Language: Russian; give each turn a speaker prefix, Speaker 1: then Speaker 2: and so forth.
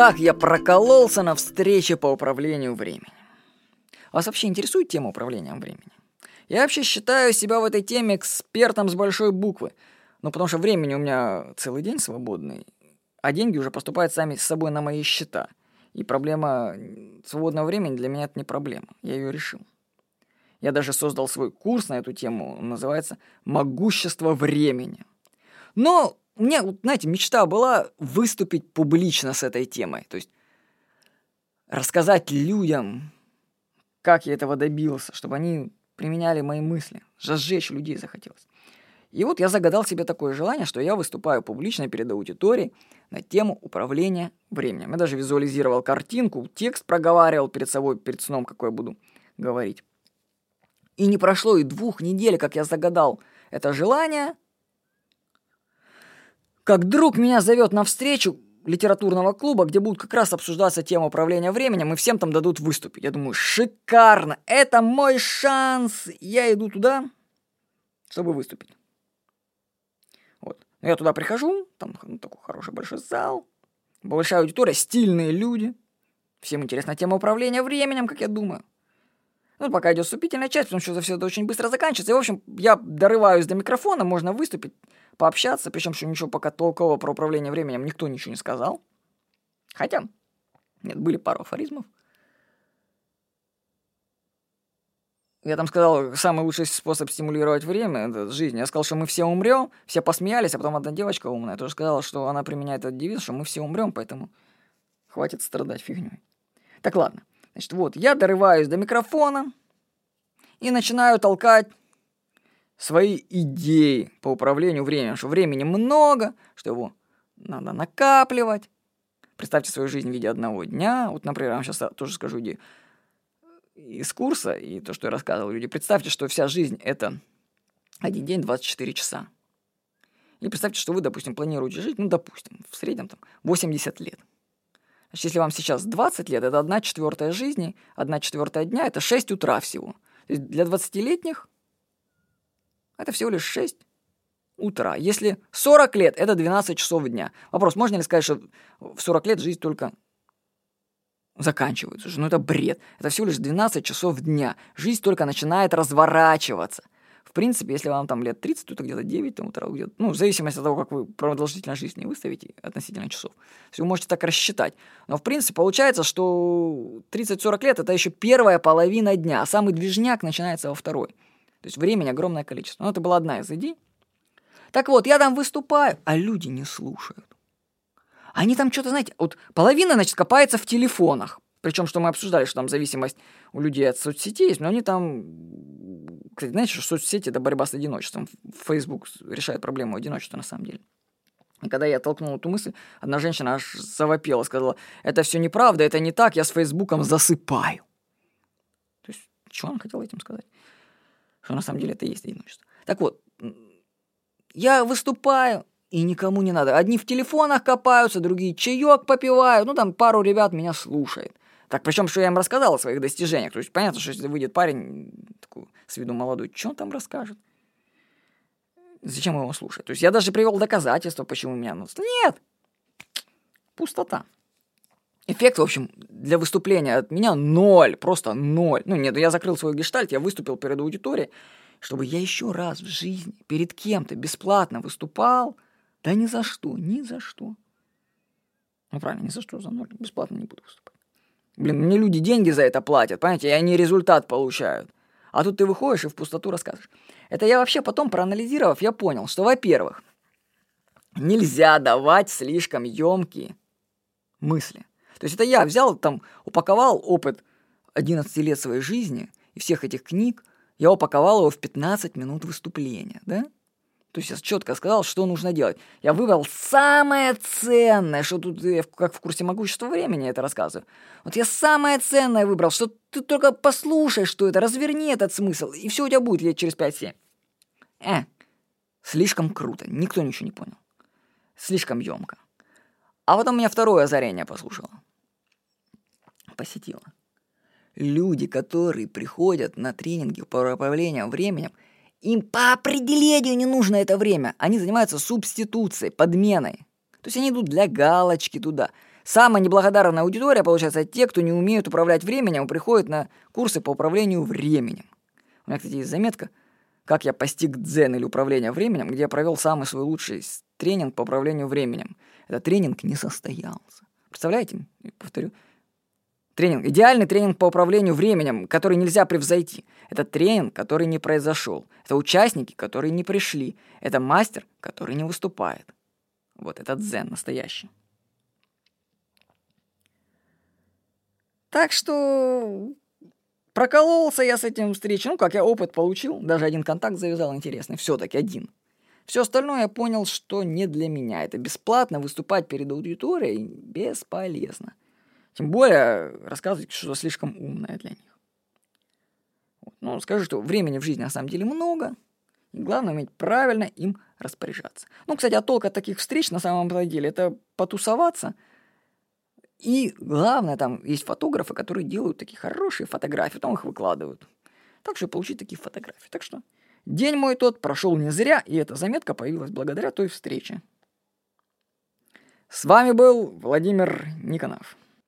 Speaker 1: как я прокололся на встрече по управлению временем. Вас вообще интересует тема управления временем? Я вообще считаю себя в этой теме экспертом с большой буквы. Ну, потому что времени у меня целый день свободный, а деньги уже поступают сами с собой на мои счета. И проблема свободного времени для меня это не проблема. Я ее решил. Я даже создал свой курс на эту тему. Он называется «Могущество времени». Но у меня, знаете, мечта была выступить публично с этой темой. То есть рассказать людям, как я этого добился, чтобы они применяли мои мысли. Разжечь людей захотелось. И вот я загадал себе такое желание, что я выступаю публично перед аудиторией на тему управления временем. Я даже визуализировал картинку, текст проговаривал перед собой, перед сном, какой я буду говорить. И не прошло и двух недель, как я загадал это желание, как друг меня зовет на встречу литературного клуба, где будет как раз обсуждаться тема управления временем, и всем там дадут выступить. Я думаю, шикарно, это мой шанс. Я иду туда, чтобы выступить. Вот. Я туда прихожу, там ну, такой хороший большой зал, большая аудитория, стильные люди. Всем интересна тема управления временем, как я думаю. Ну, пока идет вступительная часть, потому что все это очень быстро заканчивается. И, в общем, я дорываюсь до микрофона, можно выступить, пообщаться, причем что ничего пока толкового про управление временем никто ничего не сказал. Хотя, нет, были пару афоризмов. Я там сказал, самый лучший способ стимулировать время — это жизнь. Я сказал, что мы все умрем, все посмеялись, а потом одна девочка умная тоже сказала, что она применяет этот девиз, что мы все умрем, поэтому хватит страдать фигней. Так ладно. Значит, вот, я дорываюсь до микрофона и начинаю толкать свои идеи по управлению временем, что времени много, что его надо накапливать. Представьте свою жизнь в виде одного дня. Вот, например, я вам сейчас тоже скажу идею из курса и то, что я рассказывал люди. Представьте, что вся жизнь — это один день 24 часа. И представьте, что вы, допустим, планируете жить, ну, допустим, в среднем там 80 лет. Значит, если вам сейчас 20 лет, это 1 четвертая жизни, 1 четвертая дня, это 6 утра всего. То есть для 20-летних это всего лишь 6 утра. Если 40 лет, это 12 часов дня. Вопрос, можно ли сказать, что в 40 лет жизнь только заканчивается? Ну это бред. Это всего лишь 12 часов дня. Жизнь только начинает разворачиваться. В принципе, если вам там лет 30, то где-то 9 там, утра, где ну, в зависимости от того, как вы продолжительность жизни выставите относительно часов. То есть вы можете так рассчитать. Но, в принципе, получается, что 30-40 лет – это еще первая половина дня, а самый движняк начинается во второй. То есть времени огромное количество. Но это была одна из идей. Так вот, я там выступаю, а люди не слушают. Они там что-то, знаете, вот половина, значит, копается в телефонах. Причем, что мы обсуждали, что там зависимость у людей от соцсетей есть, но они там... Кстати, знаете, что соцсети – это борьба с одиночеством. Facebook решает проблему одиночества на самом деле. И когда я толкнул эту мысль, одна женщина аж завопела, сказала, это все неправда, это не так, я с Фейсбуком засыпаю. То есть, что он хотел этим сказать? Что на самом деле это и есть одиночество. Так вот, я выступаю, и никому не надо. Одни в телефонах копаются, другие чаек попивают, ну там пару ребят меня слушает. Так, причем, что я им рассказал о своих достижениях. То есть, понятно, что если выйдет парень такой, с виду молодой, что он там расскажет? Зачем его слушать? То есть, я даже привел доказательства, почему меня... Нет! Пустота. Эффект, в общем, для выступления от меня ноль, просто ноль. Ну, нет, я закрыл свой гештальт, я выступил перед аудиторией, чтобы я еще раз в жизни перед кем-то бесплатно выступал. Да ни за что, ни за что. Ну, правильно, ни за что, за ноль. Бесплатно не буду выступать. Блин, мне люди деньги за это платят, понимаете, и они результат получают. А тут ты выходишь и в пустоту рассказываешь. Это я вообще потом, проанализировав, я понял, что, во-первых, нельзя давать слишком емкие мысли. То есть это я взял, там, упаковал опыт 11 лет своей жизни и всех этих книг, я упаковал его в 15 минут выступления, да? То есть я четко сказал, что нужно делать. Я выбрал самое ценное, что тут, я как в курсе могущества времени это рассказываю. Вот я самое ценное выбрал, что ты только послушай, что это, разверни этот смысл, и все у тебя будет лет через 5-7. Э, слишком круто, никто ничего не понял. Слишком емко. А потом меня второе озарение послушало. Посетило. Люди, которые приходят на тренинги по управлению временем – им по определению не нужно это время. Они занимаются субституцией, подменой. То есть они идут для галочки туда. Самая неблагодарная аудитория, получается, те, кто не умеют управлять временем приходят на курсы по управлению временем. У меня, кстати, есть заметка, как я постиг дзен или управление временем, где я провел самый свой лучший тренинг по управлению временем. Этот тренинг не состоялся. Представляете? Повторю. Тренинг. Идеальный тренинг по управлению временем, который нельзя превзойти. Это тренинг, который не произошел. Это участники, которые не пришли. Это мастер, который не выступает. Вот этот дзен настоящий. Так что прокололся я с этим встречей. Ну, как я опыт получил, даже один контакт завязал интересный. Все-таки один. Все остальное я понял, что не для меня. Это бесплатно выступать перед аудиторией бесполезно. Тем более рассказывать что-то слишком умное для них. Ну, скажу, что времени в жизни на самом деле много. И главное уметь правильно им распоряжаться. Ну, кстати, а толк от таких встреч на самом деле это потусоваться – и главное, там есть фотографы, которые делают такие хорошие фотографии, потом их выкладывают. Так что получить такие фотографии. Так что день мой тот прошел не зря, и эта заметка появилась благодаря той встрече. С вами был Владимир Никонов.